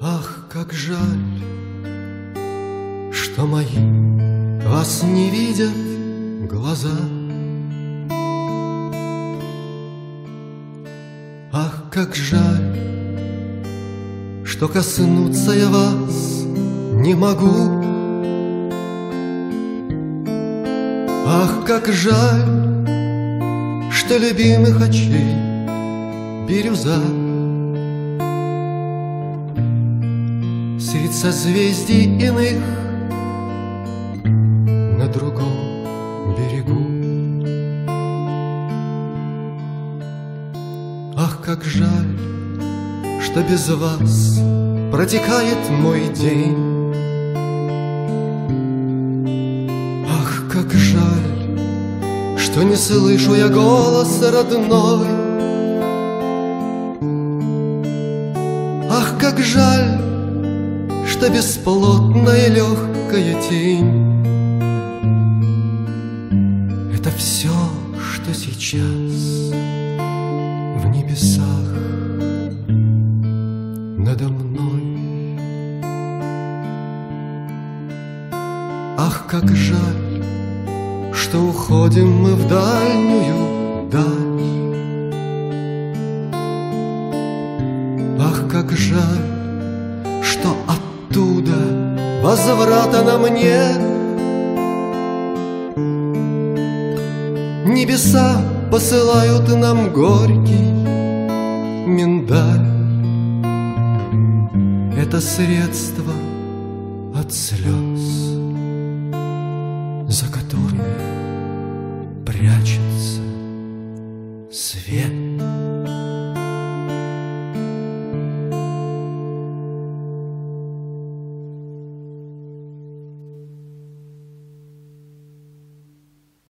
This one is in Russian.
Ах, как жаль, что мои вас не видят глаза. Ах, как жаль, что коснуться я вас не могу. Ах, как жаль, что любимых очей бирюза. Средь созвездий иных На другом берегу Ах, как жаль, что без вас Протекает мой день. Ах, как жаль, что не слышу я голос родной. Ах, как жаль, что бесплотная легкая тень. Это все, что сейчас в небесах надо мной Ах, как жаль, что уходим мы в дальнюю даль Ах, как жаль, что оттуда возврата нам нет. Небеса посылают нам горький миндаль. Это средство от слез, за которыми прячется свет.